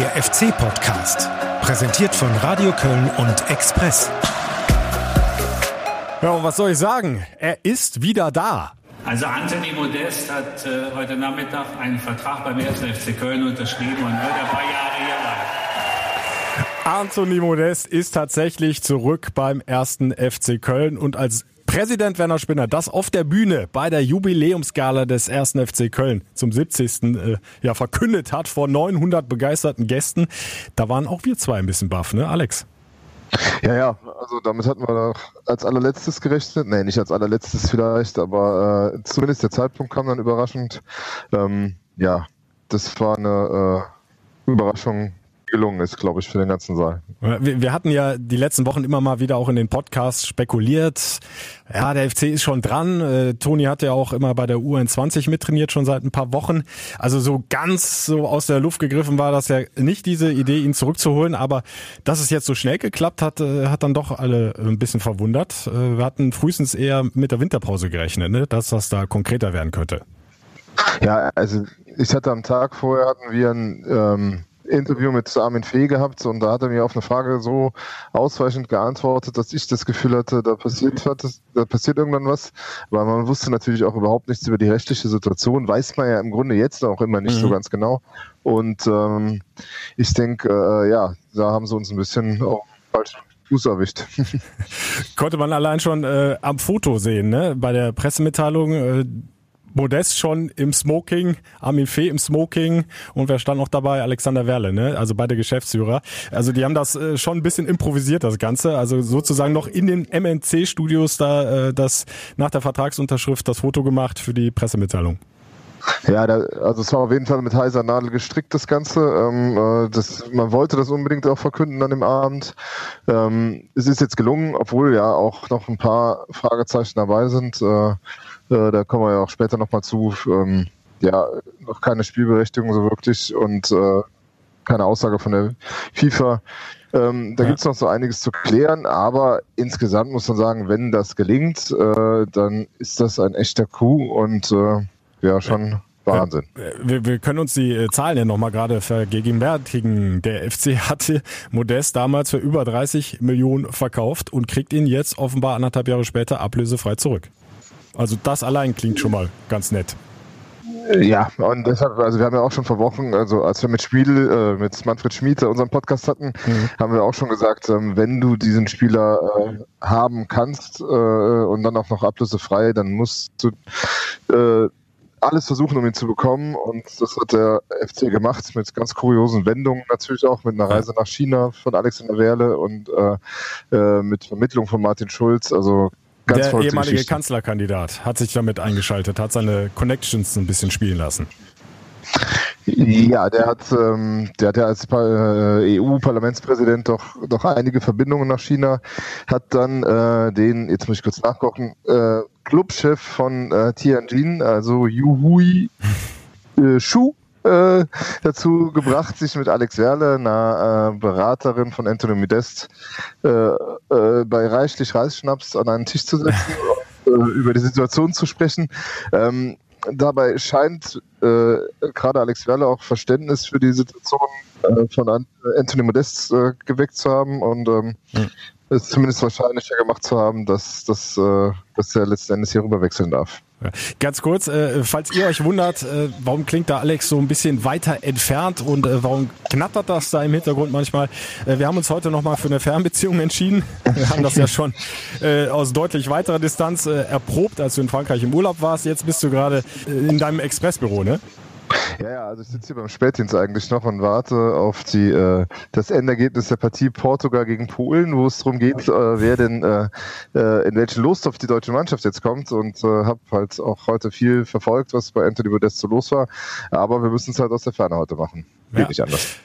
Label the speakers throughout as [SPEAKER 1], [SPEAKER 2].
[SPEAKER 1] Der FC-Podcast, präsentiert von Radio Köln und Express.
[SPEAKER 2] Ja, und was soll ich sagen? Er ist wieder da.
[SPEAKER 3] Also Anthony Modest hat äh, heute Nachmittag einen Vertrag beim 1. FC Köln unterschrieben und wird ein paar Jahre hier bleiben.
[SPEAKER 2] Anthony Modest ist tatsächlich zurück beim ersten FC Köln und als Präsident Werner Spinner das auf der Bühne bei der Jubiläumsgala des 1. FC Köln zum 70. Äh, ja, verkündet hat vor 900 begeisterten Gästen. Da waren auch wir zwei ein bisschen baff, ne, Alex?
[SPEAKER 4] Ja, ja, also damit hatten wir als allerletztes gerechnet. Nee, nicht als allerletztes vielleicht, aber äh, zumindest der Zeitpunkt kam dann überraschend. Ähm, ja, das war eine äh, Überraschung, gelungen ist, glaube ich, für den ganzen Saal.
[SPEAKER 2] Wir, wir, hatten ja die letzten Wochen immer mal wieder auch in den Podcasts spekuliert. Ja, der FC ist schon dran. Äh, Toni hat ja auch immer bei der U21 mittrainiert, schon seit ein paar Wochen. Also so ganz so aus der Luft gegriffen war das ja nicht diese Idee, ihn zurückzuholen. Aber dass es jetzt so schnell geklappt hat, äh, hat dann doch alle ein bisschen verwundert. Äh, wir hatten frühestens eher mit der Winterpause gerechnet, ne? dass das da konkreter werden könnte.
[SPEAKER 4] Ja, also ich hatte am Tag vorher hatten wir ein ähm, Interview mit Armin Fee gehabt und da hat er mir auf eine Frage so ausweichend geantwortet, dass ich das Gefühl hatte, da passiert da passiert irgendwann was, weil man wusste natürlich auch überhaupt nichts über die rechtliche Situation, weiß man ja im Grunde jetzt auch immer nicht mhm. so ganz genau. Und ähm, ich denke, äh, ja, da haben sie uns ein bisschen auch falsch Fuß erwischt.
[SPEAKER 2] Konnte man allein schon äh, am Foto sehen, ne? Bei der Pressemitteilung. Äh Modest schon im Smoking, Armin Fee im Smoking und wer stand noch dabei? Alexander Werle, ne? Also beide Geschäftsführer. Also die haben das äh, schon ein bisschen improvisiert, das Ganze. Also sozusagen noch in den MNC-Studios da äh, das nach der Vertragsunterschrift das Foto gemacht für die Pressemitteilung.
[SPEAKER 4] Ja, da, also es war auf jeden Fall mit heiser Nadel gestrickt, das Ganze. Ähm, äh, das, man wollte das unbedingt auch verkünden an dem Abend. Ähm, es ist jetzt gelungen, obwohl ja auch noch ein paar Fragezeichen dabei sind. Äh, äh, da kommen wir ja auch später nochmal zu. Ähm, ja, noch keine Spielberechtigung so wirklich und äh, keine Aussage von der FIFA. Ähm, da ja. es noch so einiges zu klären, aber insgesamt muss man sagen, wenn das gelingt, äh, dann ist das ein echter Coup und äh, ja, schon Wahnsinn.
[SPEAKER 2] Wir, wir können uns die äh, Zahlen ja nochmal gerade vergegenwärtigen. Der FC hatte Modest damals für über 30 Millionen verkauft und kriegt ihn jetzt offenbar anderthalb Jahre später ablösefrei zurück. Also das allein klingt schon mal ganz nett.
[SPEAKER 4] Ja, und deshalb, also wir haben ja auch schon vor Wochen, also als wir mit Spiel, äh, mit Manfred Schmiede unseren Podcast hatten, mhm. haben wir auch schon gesagt, ähm, wenn du diesen Spieler äh, haben kannst äh, und dann auch noch ablösefrei, dann musst du äh, alles versuchen, um ihn zu bekommen. Und das hat der FC gemacht mit ganz kuriosen Wendungen natürlich auch, mit einer Reise nach China von Alexander Werle und äh, äh, mit Vermittlung von Martin Schulz. Also
[SPEAKER 2] Ganz der ehemalige Kanzlerkandidat hat sich damit eingeschaltet, hat seine Connections ein bisschen spielen lassen.
[SPEAKER 4] Ja, der hat, ähm, der hat ja als äh, EU-Parlamentspräsident doch, doch einige Verbindungen nach China, hat dann äh, den, jetzt muss ich kurz nachgucken, äh, Clubchef von äh, Tianjin, also Yu äh, Shu, äh, dazu gebracht, sich mit Alex Werle, einer äh, Beraterin von Anthony Modest, äh, äh, bei reichlich Reisschnaps an einen Tisch zu setzen äh, über die Situation zu sprechen. Ähm, dabei scheint äh, gerade Alex Werle auch Verständnis für die Situation von Anthony Modest geweckt zu haben und ähm, mhm es zumindest wahrscheinlicher gemacht zu haben, dass, dass, äh, dass er letzten Endes hier rüber wechseln darf.
[SPEAKER 2] Ganz kurz, äh, falls ihr euch wundert, äh, warum klingt da Alex so ein bisschen weiter entfernt und äh, warum knattert das da im Hintergrund manchmal? Äh, wir haben uns heute nochmal für eine Fernbeziehung entschieden. Wir haben das ja schon äh, aus deutlich weiterer Distanz äh, erprobt, als du in Frankreich im Urlaub warst. Jetzt bist du gerade äh, in deinem Expressbüro, ne?
[SPEAKER 4] Ja, ja, also ich sitze hier beim Spätdienst eigentlich noch und warte auf die äh, das Endergebnis der Partie Portugal gegen Polen, wo es darum geht, äh, wer denn äh, äh, in welchen Lostopf die deutsche Mannschaft jetzt kommt und äh, habe halt auch heute viel verfolgt, was bei Anthony Modest so los war. Aber wir müssen es halt aus der Ferne heute machen. Geht ja. nicht anders.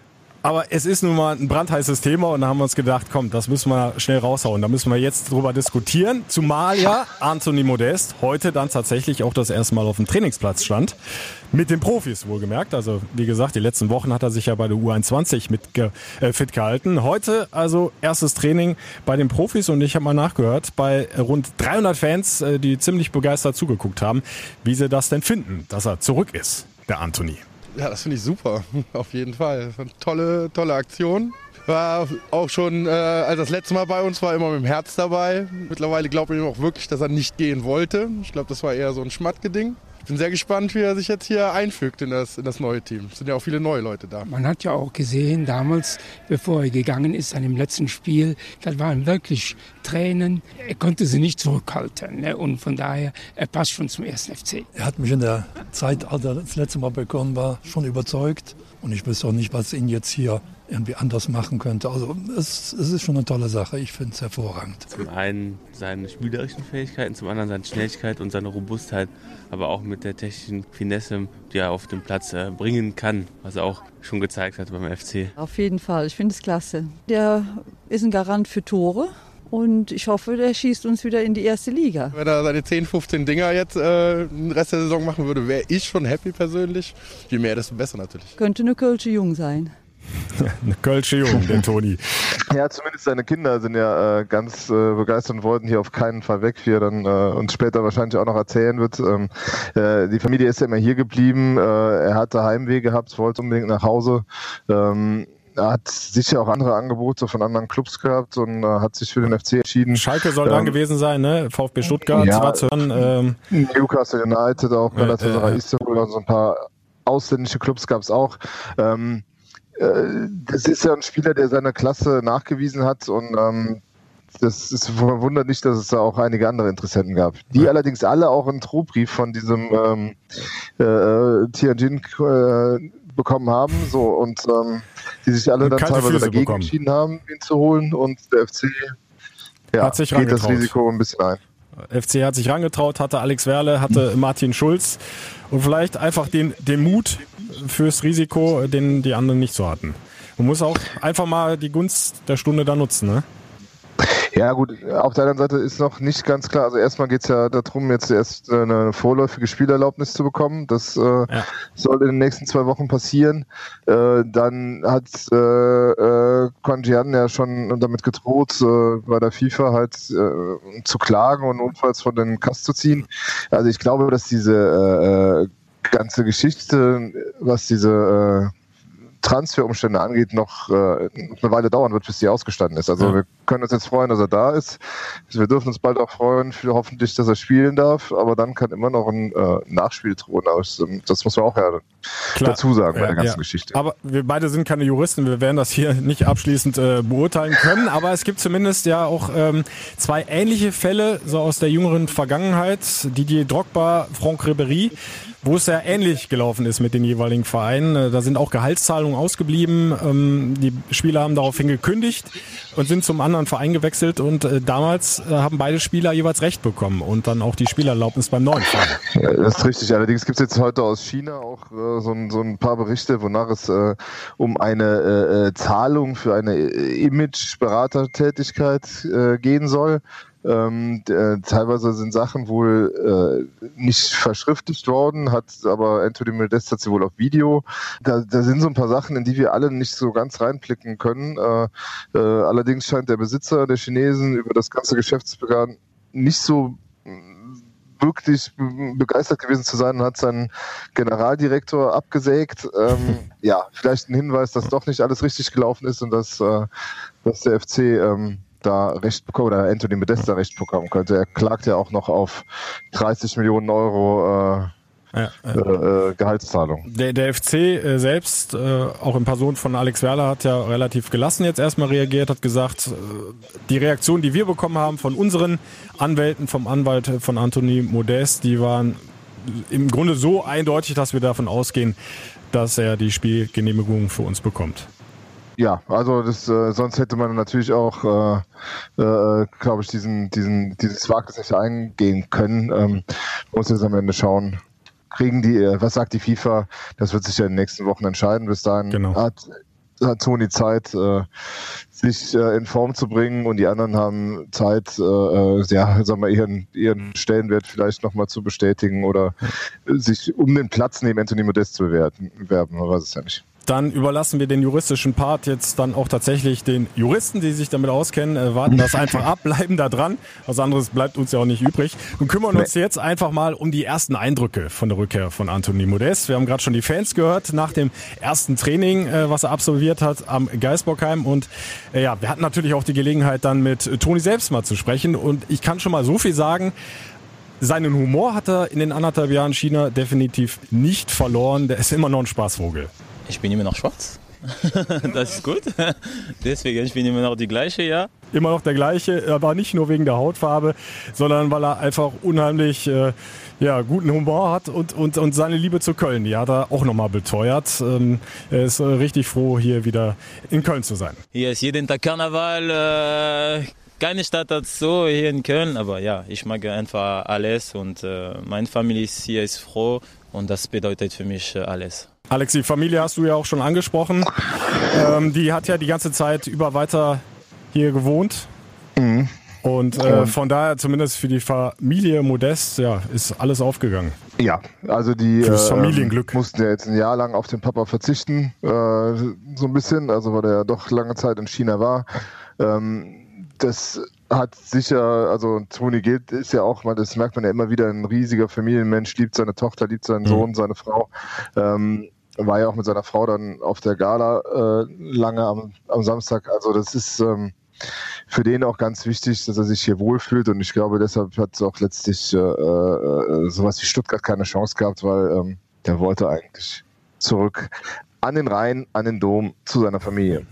[SPEAKER 2] Aber es ist nun mal ein brandheißes Thema und da haben wir uns gedacht, komm, das müssen wir schnell raushauen. Da müssen wir jetzt drüber diskutieren. Zumal ja Anthony Modest heute dann tatsächlich auch das erste Mal auf dem Trainingsplatz stand. Mit den Profis wohlgemerkt. Also wie gesagt, die letzten Wochen hat er sich ja bei der U21 mit äh, fit gehalten. Heute also erstes Training bei den Profis und ich habe mal nachgehört bei rund 300 Fans, äh, die ziemlich begeistert zugeguckt haben, wie sie das denn finden, dass er zurück ist, der Anthony.
[SPEAKER 5] Ja, das finde ich super, auf jeden Fall. Tolle, tolle Aktion. War auch schon, äh, als das letzte Mal bei uns war, immer mit dem Herz dabei. Mittlerweile glaube ich auch wirklich, dass er nicht gehen wollte. Ich glaube, das war eher so ein Schmattgeding. Ich bin sehr gespannt, wie er sich jetzt hier einfügt in das, in das neue Team. Es sind ja auch viele neue Leute da.
[SPEAKER 6] Man hat ja auch gesehen, damals, bevor er gegangen ist, an dem letzten Spiel, das waren wirklich Tränen. Er konnte sie nicht zurückhalten. Ne? Und von daher, er passt schon zum ersten FC.
[SPEAKER 7] Er hat mich in der Zeit, als er das letzte Mal bekommen war, schon überzeugt. Und ich wüsste auch nicht, was ihn jetzt hier irgendwie anders machen könnte. Also es, es ist schon eine tolle Sache. Ich finde es hervorragend.
[SPEAKER 8] Zum einen seine spielerischen Fähigkeiten, zum anderen seine Schnelligkeit und seine Robustheit, aber auch mit der technischen Finesse, die er auf dem Platz äh, bringen kann, was er auch schon gezeigt hat beim FC.
[SPEAKER 9] Auf jeden Fall, ich finde es klasse. Der ist ein Garant für Tore. Und ich hoffe, der schießt uns wieder in die erste Liga.
[SPEAKER 5] Wenn er seine 10, 15 Dinger jetzt äh, den Rest der Saison machen würde, wäre ich schon happy persönlich. Je mehr, desto besser natürlich.
[SPEAKER 9] Könnte eine Kölsche Jung sein.
[SPEAKER 2] Eine Kölsche Jung, der Toni.
[SPEAKER 4] Ja, zumindest seine Kinder sind ja äh, ganz äh, begeistert und wollten hier auf keinen Fall weg, wie er dann äh, uns später wahrscheinlich auch noch erzählen wird. Ähm, äh, die Familie ist ja immer hier geblieben. Äh, er hatte Heimweh gehabt, wollte unbedingt nach Hause. Ähm, er hat sicher auch andere Angebote von anderen Clubs gehabt und äh, hat sich für den FC entschieden.
[SPEAKER 2] Schalke soll ähm, dran gewesen sein, ne? VfB Stuttgart
[SPEAKER 4] ja,
[SPEAKER 2] war zu hören.
[SPEAKER 4] Ähm, Newcastle United auch, Galatasaray äh, äh, Istanbul und so ein paar ausländische Clubs gab es auch. Ähm, äh, das ist ja ein Spieler, der seine Klasse nachgewiesen hat und ähm, das ist verwundert nicht, dass es da auch einige andere Interessenten gab, die ja. allerdings alle auch einen Drohbrief von diesem ähm, äh, äh Tianjin äh, bekommen haben, so und ähm, die sich alle dann teilweise Füße dagegen bekommen. entschieden haben, ihn zu holen und der FC ja, geht das Risiko ein bisschen ein.
[SPEAKER 2] FC hat sich rangetraut, hatte Alex Werle, hatte Martin Schulz und vielleicht einfach den, den Mut fürs Risiko, den die anderen nicht so hatten. Man muss auch einfach mal die Gunst der Stunde da nutzen, ne?
[SPEAKER 4] Ja gut, auf der anderen Seite ist noch nicht ganz klar. Also erstmal geht es ja darum, jetzt erst eine vorläufige Spielerlaubnis zu bekommen. Das äh, ja. soll in den nächsten zwei Wochen passieren. Äh, dann hat äh, äh, Quanjian ja schon damit gedroht, äh, bei der FIFA halt äh, zu klagen und notfalls von den Kass zu ziehen. Also ich glaube, dass diese äh, ganze Geschichte, was diese äh, Transferumstände angeht, noch äh, eine Weile dauern wird, bis sie ausgestanden ist. Also ja. wir können uns jetzt freuen, dass er da ist. Wir dürfen uns bald auch freuen, für hoffentlich, dass er spielen darf. Aber dann kann immer noch ein äh, Nachspiel drohen. Das muss man auch ja Klar. dazu sagen bei der ganzen ja. Geschichte.
[SPEAKER 2] Aber wir beide sind keine Juristen. Wir werden das hier nicht abschließend äh, beurteilen können. Aber es gibt zumindest ja auch ähm, zwei ähnliche Fälle so aus der jüngeren Vergangenheit. Didier Drogba, Franck Ribéry wo es ja ähnlich gelaufen ist mit den jeweiligen Vereinen. Äh, da sind auch Gehaltszahlungen ausgeblieben. Ähm, die Spieler haben daraufhin gekündigt und sind zum anderen Verein gewechselt und äh, damals äh, haben beide Spieler jeweils Recht bekommen und dann auch die Spielerlaubnis beim neuen Verein.
[SPEAKER 4] Das ist richtig. Allerdings gibt es jetzt heute aus China auch so, ein, so, ein, paar Berichte, wonach es um eine Zahlung für eine Image-Beratertätigkeit gehen soll. Ähm, äh, teilweise sind Sachen wohl äh, nicht verschriftlicht worden, hat aber Anthony Modest hat sie wohl auf Video. Da, da sind so ein paar Sachen, in die wir alle nicht so ganz reinblicken können. Äh, äh, allerdings scheint der Besitzer der Chinesen über das ganze Geschäftsbegann nicht so wirklich begeistert gewesen zu sein und hat seinen Generaldirektor abgesägt. Ähm, ja, vielleicht ein Hinweis, dass doch nicht alles richtig gelaufen ist und dass, äh, dass der FC ähm, da Recht bekommen oder Anthony Modesta Recht bekommen könnte. Er klagt ja auch noch auf 30 Millionen Euro äh, ja, äh, äh, Gehaltszahlung.
[SPEAKER 2] Der, der FC äh, selbst, äh, auch in Person von Alex Werler, hat ja relativ gelassen jetzt erstmal reagiert, hat gesagt, äh, die Reaktion, die wir bekommen haben von unseren Anwälten, vom Anwalt von Anthony Modest, die waren im Grunde so eindeutig, dass wir davon ausgehen, dass er die Spielgenehmigung für uns bekommt.
[SPEAKER 4] Ja, also das, äh, sonst hätte man natürlich auch, äh, äh, glaube ich, diesen, diesen, dieses Wagnis nicht eingehen können. Ähm, muss jetzt am Ende schauen. Kriegen die, äh, was sagt die FIFA? Das wird sich ja in den nächsten Wochen entscheiden. Bis dahin genau. hat, hat Toni Zeit, äh, sich äh, in Form zu bringen und die anderen haben Zeit, äh, äh ja, sagen wir, ihren, ihren Stellenwert vielleicht nochmal zu bestätigen oder sich um den Platz neben Anthony Modest zu bewerten, werben. Man weiß es ja nicht.
[SPEAKER 2] Dann überlassen wir den juristischen Part jetzt dann auch tatsächlich den Juristen, die sich damit auskennen, äh, warten das einfach ab, bleiben da dran. Was anderes bleibt uns ja auch nicht übrig. Und kümmern uns jetzt einfach mal um die ersten Eindrücke von der Rückkehr von Anthony Modest. Wir haben gerade schon die Fans gehört nach dem ersten Training, äh, was er absolviert hat am Geisbockheim. Und äh, ja, wir hatten natürlich auch die Gelegenheit, dann mit Toni selbst mal zu sprechen. Und ich kann schon mal so viel sagen. Seinen Humor hat er in den anderthalb Jahren China definitiv nicht verloren. Der ist immer noch ein Spaßvogel.
[SPEAKER 10] Ich bin immer noch schwarz. das ist gut. Deswegen, ich bin immer noch die gleiche, ja.
[SPEAKER 2] Immer noch der gleiche, aber nicht nur wegen der Hautfarbe, sondern weil er einfach unheimlich äh, ja, guten Humor hat und, und, und seine Liebe zu Köln, die hat er auch nochmal beteuert. Ähm, er ist äh, richtig froh, hier wieder in Köln zu sein.
[SPEAKER 10] Hier ist jeden Tag Karneval. Äh, keine Stadt hat so hier in Köln, aber ja, ich mag einfach alles und äh, meine Familie ist hier ist froh und das bedeutet für mich äh, alles.
[SPEAKER 2] Alex, die Familie hast du ja auch schon angesprochen. Ähm, die hat ja die ganze Zeit über weiter hier gewohnt. Mhm. Und äh, von daher, zumindest für die Familie Modest, ja, ist alles aufgegangen.
[SPEAKER 4] Ja, also die
[SPEAKER 2] Fürs Familienglück.
[SPEAKER 4] Äh, mussten ja jetzt ein Jahr lang auf den Papa verzichten, äh, so ein bisschen, also weil er ja doch lange Zeit in China war. Ähm, das hat sicher, also Toni Gilt ist ja auch, das merkt man ja immer wieder, ein riesiger Familienmensch, liebt seine Tochter, liebt seinen mhm. Sohn, seine Frau. Ähm, war ja auch mit seiner Frau dann auf der Gala äh, lange am, am Samstag. Also das ist ähm, für den auch ganz wichtig, dass er sich hier wohlfühlt und ich glaube, deshalb hat auch letztlich äh, äh, sowas wie Stuttgart keine Chance gehabt, weil ähm, der wollte eigentlich zurück an den Rhein, an den Dom zu seiner Familie.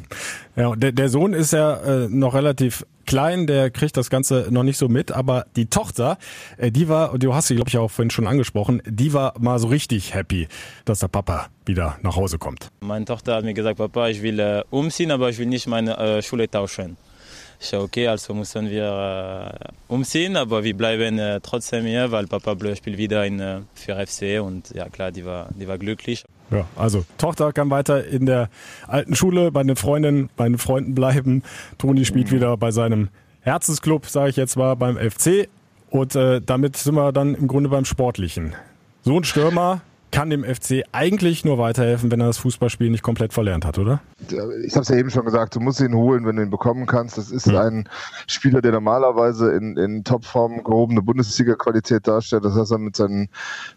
[SPEAKER 2] Ja, der, der Sohn ist ja äh, noch relativ klein, der kriegt das Ganze noch nicht so mit, aber die Tochter, äh, die war, du hast sie, glaube ich, auch vorhin schon angesprochen, die war mal so richtig happy, dass der Papa wieder nach Hause kommt.
[SPEAKER 10] Meine Tochter hat mir gesagt, Papa, ich will äh, umziehen, aber ich will nicht meine äh, Schule tauschen. Ich sage, okay, also müssen wir äh, umziehen, aber wir bleiben äh, trotzdem hier, weil Papa spielt wieder in, äh, für FC und ja klar, die war, die war glücklich.
[SPEAKER 2] Ja, also Tochter kann weiter in der alten Schule bei den Freundinnen, bei den Freunden bleiben. Toni spielt mhm. wieder bei seinem Herzensclub, sage ich jetzt mal, beim FC. Und äh, damit sind wir dann im Grunde beim Sportlichen. So ein Stürmer kann dem FC eigentlich nur weiterhelfen, wenn er das Fußballspiel nicht komplett verlernt hat, oder?
[SPEAKER 4] Ich habe es ja eben schon gesagt, du musst ihn holen, wenn du ihn bekommen kannst. Das ist ja. ein Spieler, der normalerweise in, in Topform gehobene Bundesliga-Qualität darstellt. Das heißt, er mit seinen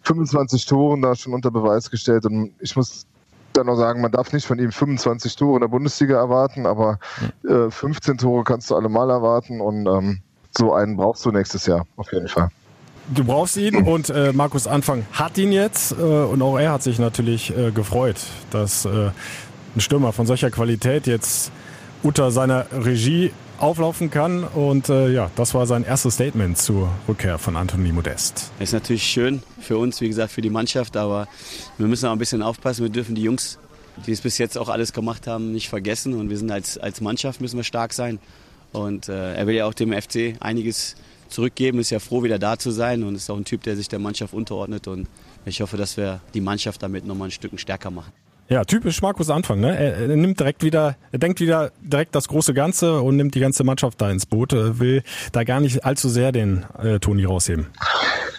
[SPEAKER 4] 25 Toren da schon unter Beweis gestellt. Und ich muss dann noch sagen, man darf nicht von ihm 25 Tore in der Bundesliga erwarten, aber äh, 15 Tore kannst du allemal erwarten und ähm, so einen brauchst du nächstes Jahr auf jeden Fall
[SPEAKER 2] du brauchst ihn und äh, Markus Anfang hat ihn jetzt äh, und auch er hat sich natürlich äh, gefreut, dass äh, ein Stürmer von solcher Qualität jetzt unter seiner Regie auflaufen kann und äh, ja, das war sein erstes Statement zur Rückkehr von Anthony Modest.
[SPEAKER 11] Ist natürlich schön für uns, wie gesagt, für die Mannschaft, aber wir müssen auch ein bisschen aufpassen. Wir dürfen die Jungs, die es bis jetzt auch alles gemacht haben, nicht vergessen und wir sind als, als Mannschaft müssen wir stark sein und äh, er will ja auch dem FC einiges zurückgeben, ist ja froh, wieder da zu sein und ist auch ein Typ, der sich der Mannschaft unterordnet. Und ich hoffe, dass wir die Mannschaft damit nochmal ein Stück stärker machen.
[SPEAKER 2] Ja, typisch Markus Anfang, ne? Er, nimmt direkt wieder, er denkt wieder direkt das große Ganze und nimmt die ganze Mannschaft da ins Boot, er will da gar nicht allzu sehr den äh, Toni rausheben.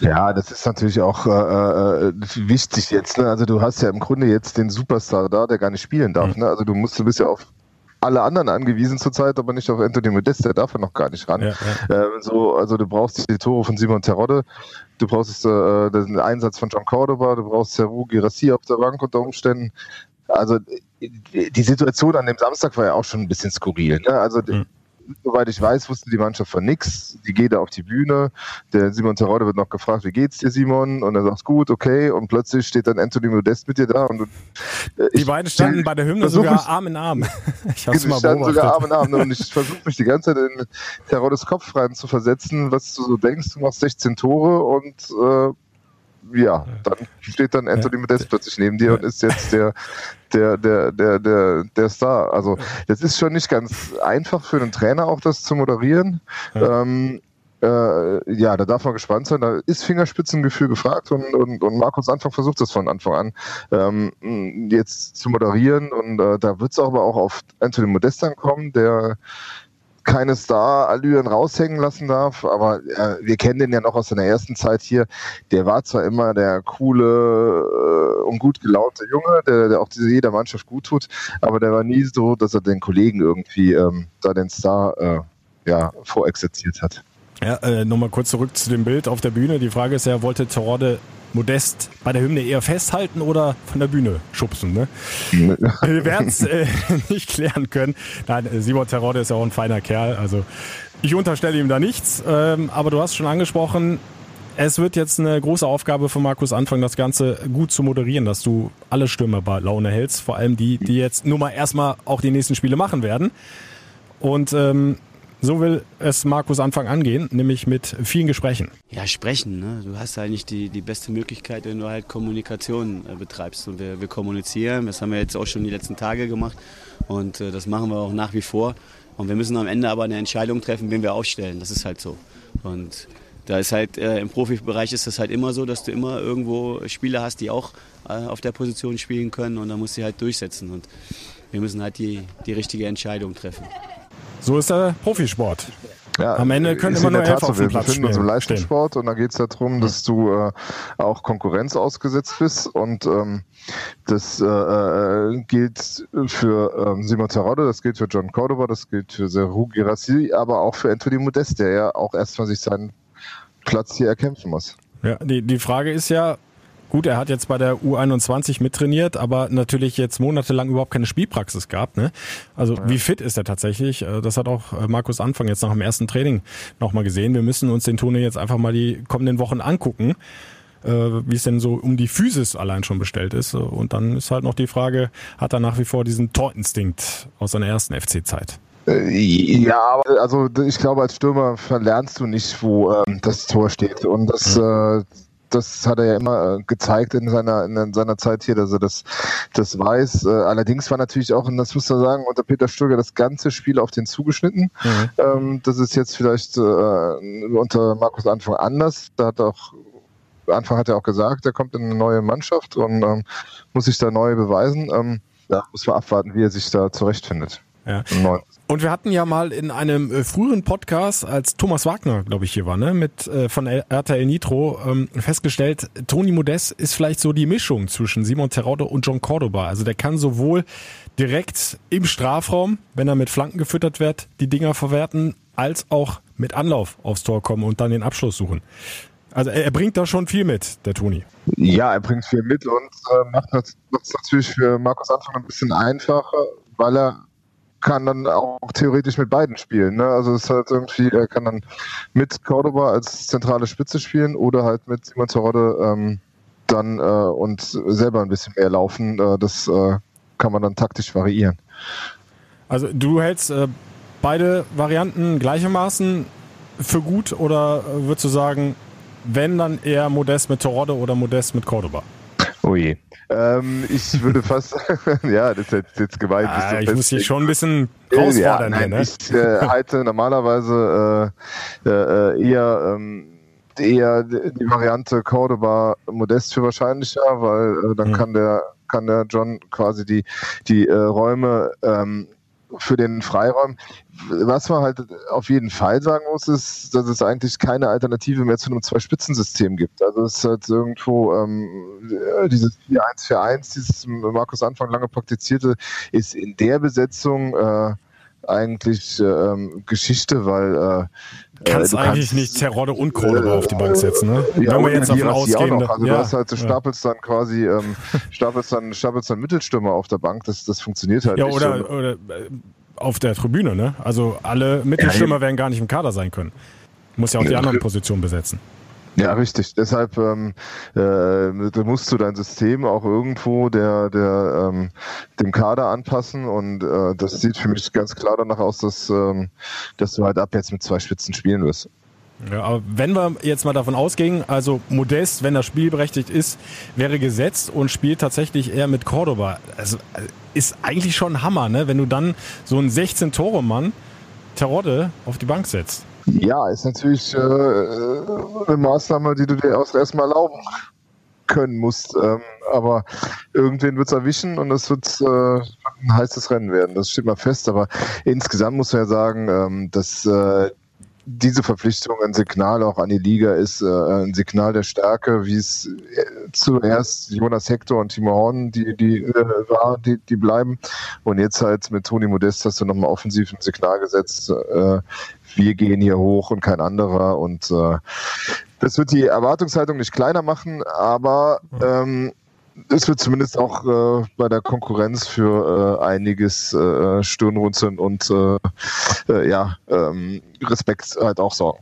[SPEAKER 4] Ja, das ist natürlich auch äh, äh, wichtig jetzt. Ne? Also du hast ja im Grunde jetzt den Superstar da, der gar nicht spielen darf. Mhm. Ne? Also du musst, du bist ja auf alle anderen angewiesen zurzeit, aber nicht auf Anthony Modest, der darf ja noch gar nicht ran. Ja, ja. Ähm, so, also du brauchst die Tore von Simon Terodde, du brauchst äh, den Einsatz von John Cordoba, du brauchst Seru Girassi auf der Bank unter Umständen. Also die Situation an dem Samstag war ja auch schon ein bisschen skurril. Ne? Also mhm soweit ich weiß, wusste die Mannschaft von nichts. Die geht da auf die Bühne. Der Simon Terode wird noch gefragt, wie geht's dir, Simon? Und er sagt, gut, okay. Und plötzlich steht dann Anthony Modest mit dir da. Und,
[SPEAKER 2] äh, die beiden standen bei der Hymne sogar mich, Arm in Arm.
[SPEAKER 4] Ich hab's mal standen sogar Arm in Arm. Und ich versuche mich die ganze Zeit in Terodes Kopf rein zu versetzen, was du so denkst. Du machst 16 Tore und äh, ja, dann steht dann Anthony Modest plötzlich neben dir und ist jetzt der, der, der, der, der, der Star. Also das ist schon nicht ganz einfach für einen Trainer auch das zu moderieren. Ja. Ähm, äh, ja, da darf man gespannt sein. Da ist Fingerspitzengefühl gefragt und, und, und Markus Anfang versucht das von Anfang an ähm, jetzt zu moderieren und äh, da wird es aber auch auf Anthony Modest ankommen, der keine Star-Allüren raushängen lassen darf, aber äh, wir kennen den ja noch aus seiner ersten Zeit hier. Der war zwar immer der coole äh, und gut gelaunte Junge, der, der auch diese, jeder Mannschaft gut tut, aber der war nie so, dass er den Kollegen irgendwie ähm, da den Star äh, ja, vorexerziert hat.
[SPEAKER 2] Ja, äh, nochmal kurz zurück zu dem Bild auf der Bühne. Die Frage ist ja, wollte Terodde Modest bei der Hymne eher festhalten oder von der Bühne schubsen? Ne? Wir werden es äh, nicht klären können. Nein, äh, Simon Terodde ist ja auch ein feiner Kerl. Also ich unterstelle ihm da nichts. Ähm, aber du hast schon angesprochen, es wird jetzt eine große Aufgabe für Markus Anfang, das Ganze gut zu moderieren, dass du alle Stürmer bei Laune hältst. Vor allem die, die jetzt nur mal erstmal auch die nächsten Spiele machen werden. Und ähm, so will es Markus Anfang angehen, nämlich mit vielen Gesprächen.
[SPEAKER 11] Ja, sprechen. Ne? Du hast eigentlich die, die beste Möglichkeit, wenn du halt Kommunikation äh, betreibst. Und wir, wir kommunizieren, das haben wir jetzt auch schon die letzten Tage gemacht. Und äh, das machen wir auch nach wie vor. Und wir müssen am Ende aber eine Entscheidung treffen, wen wir aufstellen. Das ist halt so. Und da ist halt äh, im Profibereich ist das halt immer so, dass du immer irgendwo Spieler hast, die auch äh, auf der Position spielen können und da musst du halt durchsetzen. Und wir müssen halt die, die richtige Entscheidung treffen.
[SPEAKER 2] So ist der Profisport.
[SPEAKER 4] Ja,
[SPEAKER 2] Am Ende können immer nur elf auf dem
[SPEAKER 4] Wir
[SPEAKER 2] Platz
[SPEAKER 4] befinden uns im. Leistungssport und da geht es darum, dass du äh, auch Konkurrenz ausgesetzt bist und ähm, das äh, äh, gilt für ähm, Simon Terodde, das gilt für John Cordoba, das gilt für Seru Girassi, aber auch für Anthony Modest, der ja auch erstmal sich seinen Platz hier erkämpfen muss.
[SPEAKER 2] Ja, die, die Frage ist ja, gut, er hat jetzt bei der U21 mittrainiert, aber natürlich jetzt monatelang überhaupt keine Spielpraxis gehabt. Ne? Also wie fit ist er tatsächlich? Äh, Das hat auch äh, Markus Anfang jetzt nach dem ersten Training nochmal gesehen. Wir müssen uns den Tone jetzt einfach mal die kommenden Wochen angucken, äh, wie es denn so um die Physis allein schon bestellt ist. Und dann ist halt noch die Frage, hat er nach wie vor diesen Torinstinkt aus seiner ersten FC-Zeit?
[SPEAKER 4] Ja, aber also ich glaube, als Stürmer verlernst du nicht, wo ähm, das Tor steht. Und das, äh, das hat er ja immer äh, gezeigt in seiner, in seiner Zeit hier, dass er das, das weiß. Äh, allerdings war natürlich auch, und das muss man sagen, unter Peter Stöger das ganze Spiel auf den zugeschnitten. Ähm, das ist jetzt vielleicht äh, unter Markus Anfang anders. Da hat auch Anfang hat er auch gesagt, er kommt in eine neue Mannschaft und ähm, muss sich da neu beweisen. Ähm, da muss man abwarten, wie er sich da zurechtfindet.
[SPEAKER 2] Ja.
[SPEAKER 4] Im neuen.
[SPEAKER 2] Und wir hatten ja mal in einem äh, früheren Podcast, als Thomas Wagner, glaube ich, hier war, ne, mit äh, von RTL Nitro, ähm, festgestellt, Toni Modest ist vielleicht so die Mischung zwischen Simon Teraudo und John Cordoba. Also der kann sowohl direkt im Strafraum, wenn er mit Flanken gefüttert wird, die Dinger verwerten, als auch mit Anlauf aufs Tor kommen und dann den Abschluss suchen. Also er, bringt da schon viel mit, der Toni.
[SPEAKER 4] Ja, er bringt viel mit und äh, macht es natürlich für Markus Anfang ein bisschen einfacher, weil er kann dann auch theoretisch mit beiden spielen. Ne? Also es ist halt irgendwie, er kann dann mit Cordoba als zentrale Spitze spielen oder halt mit Simon Terodde ähm, dann äh, und selber ein bisschen mehr laufen. Äh, das äh, kann man dann taktisch variieren.
[SPEAKER 2] Also du hältst äh, beide Varianten gleichermaßen für gut oder äh, würdest du sagen, wenn dann eher Modest mit Terodde oder Modest mit Cordoba?
[SPEAKER 4] Oh je. Ähm, ich würde fast, ja, das ist jetzt, jetzt gemeint. bis
[SPEAKER 2] Ah, ich muss hier schon ein bisschen
[SPEAKER 4] Ja,
[SPEAKER 2] herausfordern
[SPEAKER 4] nein,
[SPEAKER 2] hier, ne?
[SPEAKER 4] Ich äh, halte normalerweise äh, äh, eher, ähm, eher die Variante Cordoba Modest für wahrscheinlicher, weil äh, dann
[SPEAKER 2] Mhm.
[SPEAKER 4] kann der kann der John quasi die die äh, Räume ähm, für den Freiräum. Was man halt auf jeden Fall sagen muss, ist, dass es eigentlich keine Alternative mehr zu einem Zwei-Spitzen-System gibt. Also es ist halt irgendwo ähm, äh, dieses 4-1-4-1, dieses Markus Anfang lange praktizierte, ist in der Besetzung äh, eigentlich ähm, Geschichte, weil äh,
[SPEAKER 2] Kannst
[SPEAKER 4] äh, du
[SPEAKER 2] eigentlich nicht Terodde und Cordoba auf die Bank setzen, ne?
[SPEAKER 4] ja,
[SPEAKER 2] Wenn wir jetzt davon ausgehen.
[SPEAKER 4] Also
[SPEAKER 2] ja,
[SPEAKER 4] du hast halt, du
[SPEAKER 2] ja.
[SPEAKER 4] stapelst dann quasi, ähm, stapelst dann, stapelst dann Mittelstürmer auf der Bank. Das, das funktioniert halt
[SPEAKER 2] ja
[SPEAKER 4] nicht.
[SPEAKER 2] oder, oder äh, auf der Tribüne, ne? Also alle Mittelstürmer werden gar nicht im Kader sein können. Muss ja auch die
[SPEAKER 4] Ja,
[SPEAKER 2] anderen Positionen besetzen.
[SPEAKER 4] Ja, richtig. Deshalb ähm, äh, musst du dein System auch irgendwo der, der, ähm, dem Kader anpassen und äh, das sieht für mich ganz klar danach aus, dass, ähm, dass du halt ab jetzt mit zwei Spitzen spielen wirst.
[SPEAKER 2] Ja, aber wenn wir jetzt mal davon ausgehen, also Modest, wenn er spielberechtigt ist, wäre gesetzt und spielt tatsächlich eher mit Cordoba. Also äh, ist eigentlich schon ein Hammer, ne? Wenn du dann so einen 16-Tore-Mann Terodde auf die Bank setzt.
[SPEAKER 4] Ja, ist natürlich äh, eine Maßnahme, die du dir auch erstmal erlauben können musst. Ähm, aber irgendwen wird es erwischen und es wird, äh, ein heißes Rennen werden. Das steht mal fest. Aber insgesamt muss man ja sagen, ähm, dass äh, diese Verpflichtung ein Signal auch an die Liga ist, äh, ein Signal der Stärke, wie es äh, zuerst Jonas Hector und Timo Horn, die, die äh, war, die, die bleiben. Und jetzt halt mit Toni Modest hast du nochmal offensiv ein Signal gesetzt, äh, wir gehen hier hoch und kein anderer. Und äh, das wird die Erwartungshaltung nicht kleiner machen, aber ähm, es wird zumindest auch äh, bei der Konkurrenz für äh, einiges äh, Stirnrunzeln und äh, äh, ja, ähm, Respekt halt auch sorgen.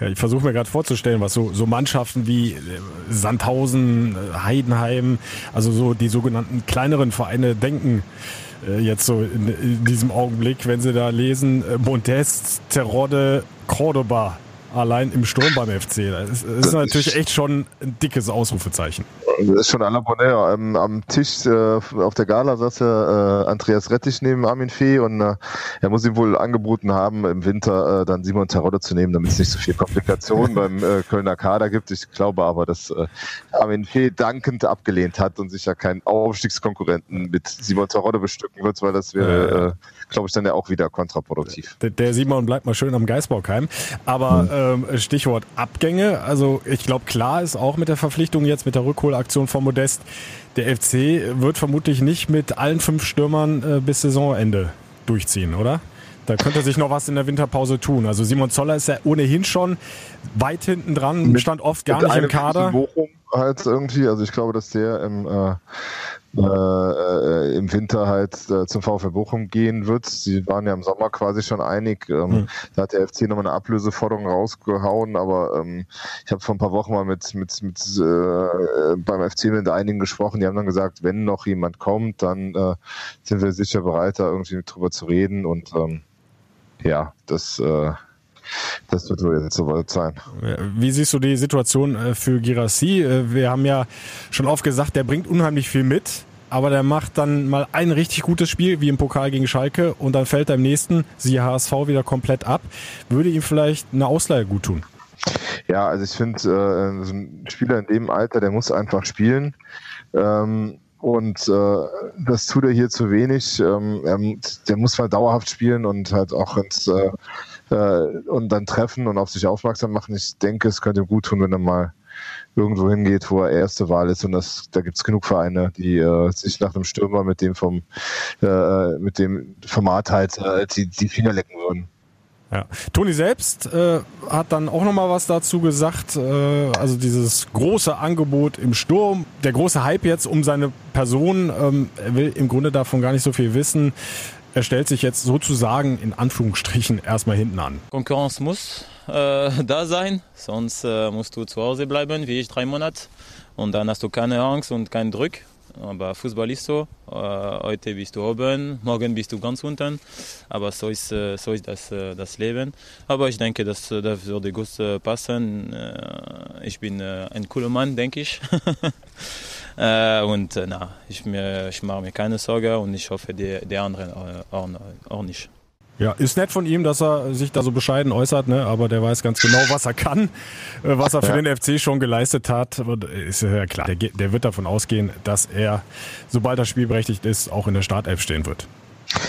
[SPEAKER 2] Ja, ich versuche mir gerade vorzustellen, was so, so Mannschaften wie äh, Sandhausen, Heidenheim, also so die sogenannten kleineren Vereine denken jetzt so in, in, diesem Augenblick, wenn sie da lesen, Montest, Terodde, Cordoba allein im Sturm beim FC. Das ist, das ist natürlich echt schon ein dickes Ausrufezeichen.
[SPEAKER 4] Das ist schon à la Bonheur. Ähm, am Tisch äh, auf der Gala saß ja äh, Andreas Rettich neben Armin Fee und äh, er muss ihm wohl angeboten haben, im Winter äh, dann Simon Terodde zu nehmen, damit es nicht so viel Komplikationen beim äh, Kölner Kader gibt. Ich glaube aber, dass äh, Armin Fee dankend abgelehnt hat und sich ja keinen Aufstiegskonkurrenten mit Simon Terodde bestücken wird, weil das wäre, glaube ich, dann ja auch wieder kontraproduktiv.
[SPEAKER 2] Der, der Simon bleibt mal schön am Geisbockheim. Aber ähm, Stichwort Abgänge. Also ich glaube, klar ist auch mit der Verpflichtung jetzt mit der Rückholaktion von Modest, der FC wird vermutlich nicht mit allen fünf Stürmern äh, bis Saisonende durchziehen, oder? Da könnte sich noch was in der Winterpause tun. Also Simon Zoller ist ja ohnehin schon weit hinten dran, stand oft gar nicht im Kader.
[SPEAKER 4] Bochum halt irgendwie, also ich glaube, dass der im äh, äh, im Winter halt äh, zum VfL Bochum gehen wird. Sie waren ja im Sommer quasi schon einig. Ähm, mhm. Da hat der FC nochmal eine Ablöseforderung rausgehauen, aber ähm, ich habe vor ein paar Wochen mal mit, mit, mit äh, beim FC mit einigen gesprochen, die haben dann gesagt, wenn noch jemand kommt, dann äh, sind wir sicher bereit, da irgendwie drüber zu reden und ähm, ja, das äh, das wird wohl jetzt soweit sein.
[SPEAKER 2] Wie siehst du die Situation äh, für Girassi? Äh, wir haben ja schon oft gesagt, der bringt unheimlich viel mit, aber der macht dann mal ein richtig gutes Spiel, wie im Pokal gegen Schalke, und dann fällt er im nächsten, siehe HSV, wieder komplett ab. Würde ihm vielleicht eine Ausleihe gut tun?
[SPEAKER 4] Ja, also ich finde, äh, so ein Spieler in dem Alter, der muss einfach spielen. Ähm, und äh, das tut er hier zu wenig. Ähm, der muss mal dauerhaft spielen und halt auch ins äh, äh, und dann treffen und auf sich aufmerksam machen. Ich denke, es könnte ihm gut tun, wenn er mal irgendwo hingeht, wo er erste Wahl ist. Und das, da gibt es genug Vereine, die äh, sich nach einem Stürmer mit dem vom äh, mit dem Format halt äh, die, die Finger lecken würden.
[SPEAKER 2] Ja. Toni selbst äh, hat dann auch nochmal was dazu gesagt. Äh, also dieses große Angebot im Sturm, der große Hype jetzt um seine Person. Ähm, er will im Grunde davon gar nicht so viel wissen. Er stellt sich jetzt sozusagen in Anführungsstrichen erstmal hinten an.
[SPEAKER 10] Konkurrenz muss äh, da sein, sonst äh, musst du zu Hause bleiben, wie ich drei Monate. Und dann hast du keine Angst und keinen Druck. Aber Fußball ist so. Äh, heute bist du oben, morgen bist du ganz unten. Aber so ist, äh, so ist das, äh, das Leben. Aber ich denke, das, das würde gut passen. ich bin ein cooler Mann, denke ich. und na, ich, mir, ich mache mir keine Sorge und ich hoffe, die, die anderen auch, auch nicht.
[SPEAKER 2] Ja, ist nett von ihm, dass er sich da so bescheiden äußert, ne? aber der weiß ganz genau, was er kann, äh, was er für ja. den FC schon geleistet hat. Und ist ja klar, der, der wird davon ausgehen, dass er, sobald er spielberechtigt ist, auch in der Startelf stehen wird.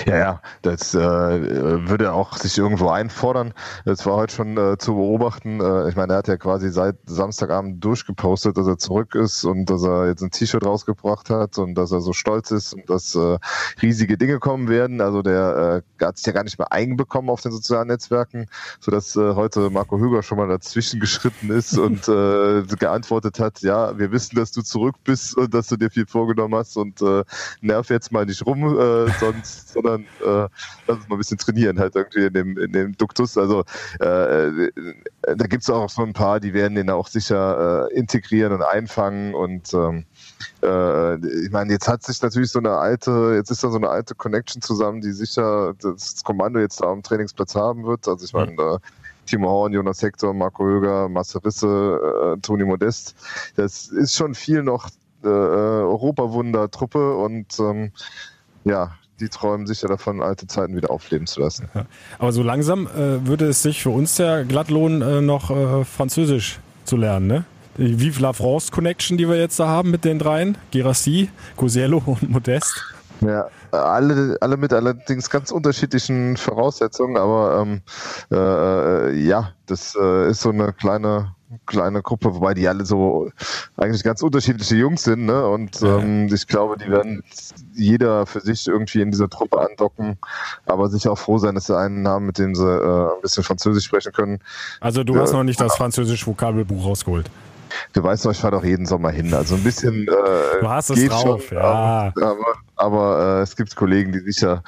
[SPEAKER 4] Ja, ja, das äh, würde auch sich irgendwo einfordern. Das war heute schon äh, zu beobachten. Äh, ich meine, er hat ja quasi seit Samstagabend durchgepostet, dass er zurück ist und dass er jetzt ein T-Shirt rausgebracht hat und dass er so stolz ist und dass äh, riesige Dinge kommen werden. Also der äh, hat sich ja gar nicht mehr einbekommen auf den sozialen Netzwerken, sodass äh, heute Marco Höger schon mal dazwischen geschritten ist und äh, geantwortet hat, ja, wir wissen, dass du zurück bist und dass du dir viel vorgenommen hast und äh, nerv jetzt mal nicht rum, äh, sonst sondern äh, lass uns mal ein bisschen trainieren, halt irgendwie in dem, in dem Duktus. Also äh, da gibt es auch so ein paar, die werden den auch sicher äh, integrieren und einfangen und ähm, äh, ich meine, jetzt hat sich natürlich so eine alte, jetzt ist da so eine alte Connection zusammen, die sicher das Kommando jetzt da am Trainingsplatz haben wird. Also ich meine, da Timo Horn, Jonas Hector, Marco Höger, Marcel Risse, äh, Toni Modest. Das ist schon viel noch äh, Europawunder-Truppe und ähm, ja, die träumen sicher davon, alte Zeiten wieder aufleben zu lassen. Ja.
[SPEAKER 2] Aber so langsam äh, würde es sich für uns ja glatt lohnen, äh, noch äh, Französisch zu lernen, ne? Die Vive la France Connection, die wir jetzt da haben mit den dreien, Girassi, Cosiello und Modest.
[SPEAKER 4] Ja, alle, alle mit allerdings ganz unterschiedlichen Voraussetzungen, aber ähm, äh, ja, das äh, ist so eine kleine kleine Gruppe, wobei die alle so eigentlich ganz unterschiedliche Jungs sind, ne? Und ähm, ich glaube, die werden jeder für sich irgendwie in dieser Truppe andocken, aber sicher auch froh sein, dass sie einen haben, mit dem sie äh, ein bisschen Französisch sprechen können.
[SPEAKER 2] Also du hast noch nicht das französische Vokabelbuch rausgeholt.
[SPEAKER 4] Du weißt doch, ich fahre doch jeden Sommer hin. Also ein bisschen. Äh,
[SPEAKER 2] du hast es drauf,
[SPEAKER 4] schon,
[SPEAKER 2] ja.
[SPEAKER 4] Aber, aber, aber äh, es gibt Kollegen, die sicher,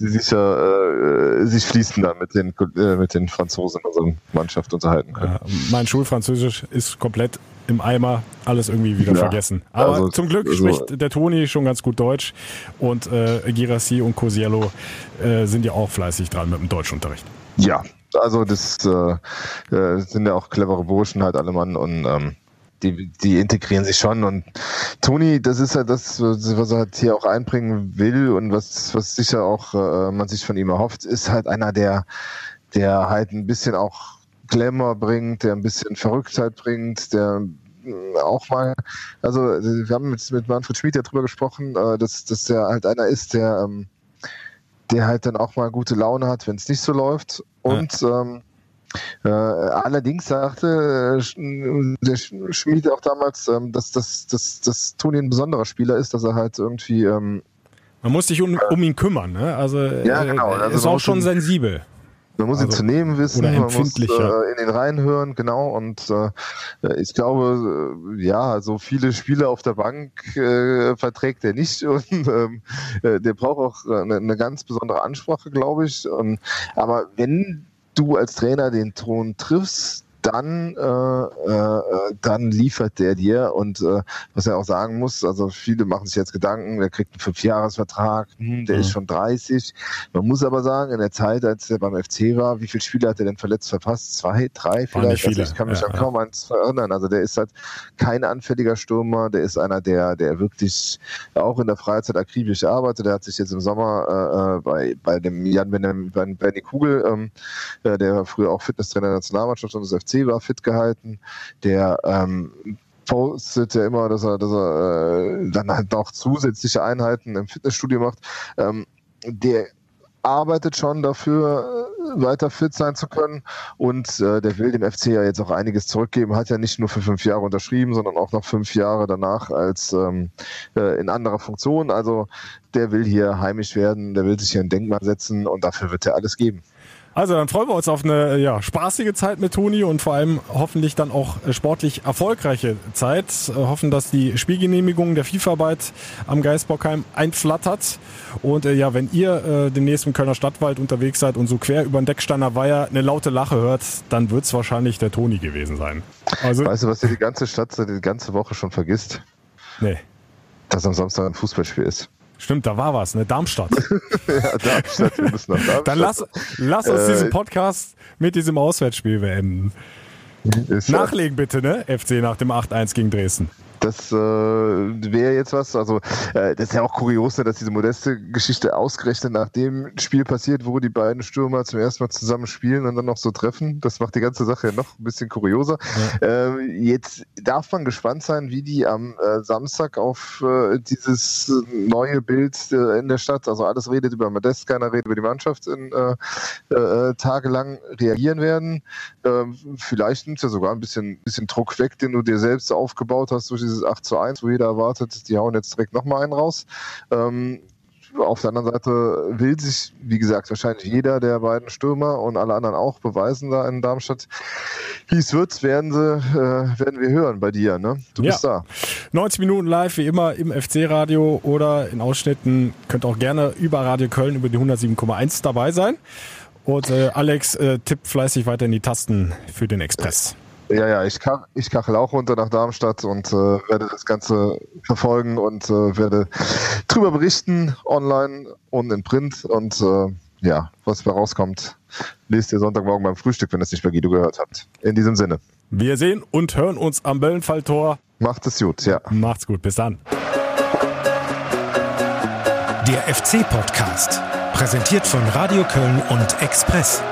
[SPEAKER 4] die sicher äh, sich fließen da mit den, äh, mit den Franzosen in unserer Mannschaft unterhalten können.
[SPEAKER 2] Ja, mein Schulfranzösisch ist komplett im Eimer, alles irgendwie wieder
[SPEAKER 4] Ja,
[SPEAKER 2] vergessen. Aber
[SPEAKER 4] also-
[SPEAKER 2] zum Glück
[SPEAKER 4] also-
[SPEAKER 2] spricht der Toni schon ganz gut Deutsch und äh, Girassi und Cosiello äh, sind ja auch fleißig dran mit dem Deutschunterricht.
[SPEAKER 4] Ja, also das äh, äh, sind ja auch clevere Burschen halt alle Mann und ähm, die, die integrieren sich schon und Toni, das ist ja das, was er halt hier auch einbringen will und was, was sicher auch äh, man sich von ihm erhofft, ist halt einer, der, der halt ein bisschen auch Glamour bringt, der ein bisschen Verrücktheit bringt, der äh, auch mal, also wir haben mit, mit Manfred Schmid ja drüber gesprochen, äh, dass, dass der halt einer ist, der ähm, der halt dann auch mal gute Laune hat, wenn es nicht so läuft. Und ähm, äh, allerdings sagte äh, der Sch- Schmied auch damals, ähm, dass, dass, dass, dass Toni ein besonderer Spieler ist, dass er halt irgendwie ähm,
[SPEAKER 2] Man muss sich um, um ihn kümmern, ne? Also
[SPEAKER 4] Ja,
[SPEAKER 2] äh,
[SPEAKER 4] genau. Also
[SPEAKER 2] ist auch schon
[SPEAKER 4] ihn-
[SPEAKER 2] sensibel.
[SPEAKER 4] Man muss ihn
[SPEAKER 2] Also-
[SPEAKER 4] zu nehmen wissen, man muss äh, in den Reihen hören, genau. Und äh, ich glaube, äh, ja, so viele Spiele auf der Bank äh, verträgt er nicht und ähm, äh, der braucht auch äh, eine, eine ganz besondere Ansprache, glaube ich. Und, aber wenn du als Trainer den Ton triffst, dann, äh, äh, dann liefert der dir und äh, was er auch sagen muss, also viele machen sich jetzt Gedanken, der kriegt einen Fünfjahresvertrag, hm, der ist
[SPEAKER 2] Mhm.
[SPEAKER 4] schon 30. Man muss aber sagen, in der Zeit, als er beim FC war, wie viele Spiele hat er denn verletzt verpasst? Zwei, drei vielleicht? Also ich kann mich
[SPEAKER 2] Ja,
[SPEAKER 4] an
[SPEAKER 2] ja.
[SPEAKER 4] kaum eins erinnern. Also der ist halt kein anfälliger Stürmer, der ist einer, der, der wirklich auch in der Freizeit akribisch arbeitet. Der hat sich jetzt im Sommer äh, äh, bei, bei dem Jan Benny, Kugel, ähm, äh, der früher auch Fitnesstrainer der Nationalmannschaft und des FC war, fit gehalten. Der ähm, postet ja immer, dass er, dass er äh, dann halt noch zusätzliche Einheiten im Fitnessstudio macht. Ähm, der arbeitet schon dafür, äh, weiter fit sein zu können und äh, der will dem FC ja jetzt auch einiges zurückgeben, hat ja nicht nur für fünf Jahre unterschrieben, sondern auch noch fünf Jahre danach als ähm, äh, in anderer Funktion. Also der will hier heimisch werden, der will sich hier ein Denkmal setzen und dafür wird er alles geben.
[SPEAKER 2] Also dann freuen wir uns auf eine ja, spaßige Zeit mit Toni und vor allem hoffentlich dann auch äh, sportlich erfolgreiche Zeit. Äh, hoffen, dass die Spielgenehmigung der FIFA-Arbeit am Geisbockheim einflattert. Und äh, ja, wenn ihr äh, demnächst im Kölner Stadtwald unterwegs seid und so quer über den Decksteiner Weiher eine laute Lache hört, dann wird's wahrscheinlich der Toni gewesen sein. Also,
[SPEAKER 4] Weißt du, was dir die ganze Stadt die ganze Woche schon vergisst?
[SPEAKER 2] nee.
[SPEAKER 4] Dass am Samstag ein Fußballspiel ist.
[SPEAKER 2] Stimmt, da war was, ne? Darmstadt.
[SPEAKER 4] ja, Darmstadt, wir müssen nach Darmstadt.
[SPEAKER 2] Dann lass, lass uns
[SPEAKER 4] Äh,
[SPEAKER 2] diesen Podcast mit diesem Auswärtsspiel beenden. Nachlegen bitte, ne? FC nach dem 8-1 gegen Dresden.
[SPEAKER 4] Das äh, wäre jetzt was. Also äh, das ist ja auch kurios, ne, dass diese modeste Geschichte ausgerechnet nach dem Spiel passiert, wo die beiden Stürmer zum ersten Mal zusammen spielen und dann noch so treffen. Das macht die ganze Sache ja noch ein bisschen kurioser. Äh, jetzt darf man gespannt sein, wie die am äh, Samstag auf äh, dieses neue Bild äh, in der Stadt, also alles redet über Modest, keiner redet über die Mannschaft, in, tagelang reagieren werden. Ähm, vielleicht nimmt es ja sogar ein bisschen, bisschen Druck weg, den du dir selbst aufgebaut hast durch dieses 8 zu 1, wo jeder erwartet, die hauen jetzt direkt nochmal einen raus. Ähm, auf der anderen Seite will sich, wie gesagt, wahrscheinlich jeder der beiden Stürmer und alle anderen auch beweisen da in Darmstadt. Wie es wird, werden, sie, äh, werden wir hören bei dir. Ne? Du
[SPEAKER 2] Ja.
[SPEAKER 4] bist da.
[SPEAKER 2] 90 Minuten live, wie immer im FC-Radio oder in Ausschnitten. Könnt auch gerne über Radio Köln über die 107,1 dabei sein. Und äh, Alex äh, tippt fleißig weiter in die Tasten für den Express.
[SPEAKER 4] Ja, ja, ich, kach, ich kachel auch runter nach Darmstadt und äh, werde das Ganze verfolgen und äh, werde drüber berichten, online und in Print. Und äh, ja, was da rauskommt, lest ihr Sonntagmorgen beim Frühstück, wenn ihr es nicht bei Guido gehört habt. In diesem Sinne,
[SPEAKER 2] Wir sehen und hören uns am Böllenfalltor.
[SPEAKER 4] macht es gut, ja.
[SPEAKER 2] Macht's gut, bis dann.
[SPEAKER 1] Der FC-Podcast. Präsentiert von Radio Köln und Express.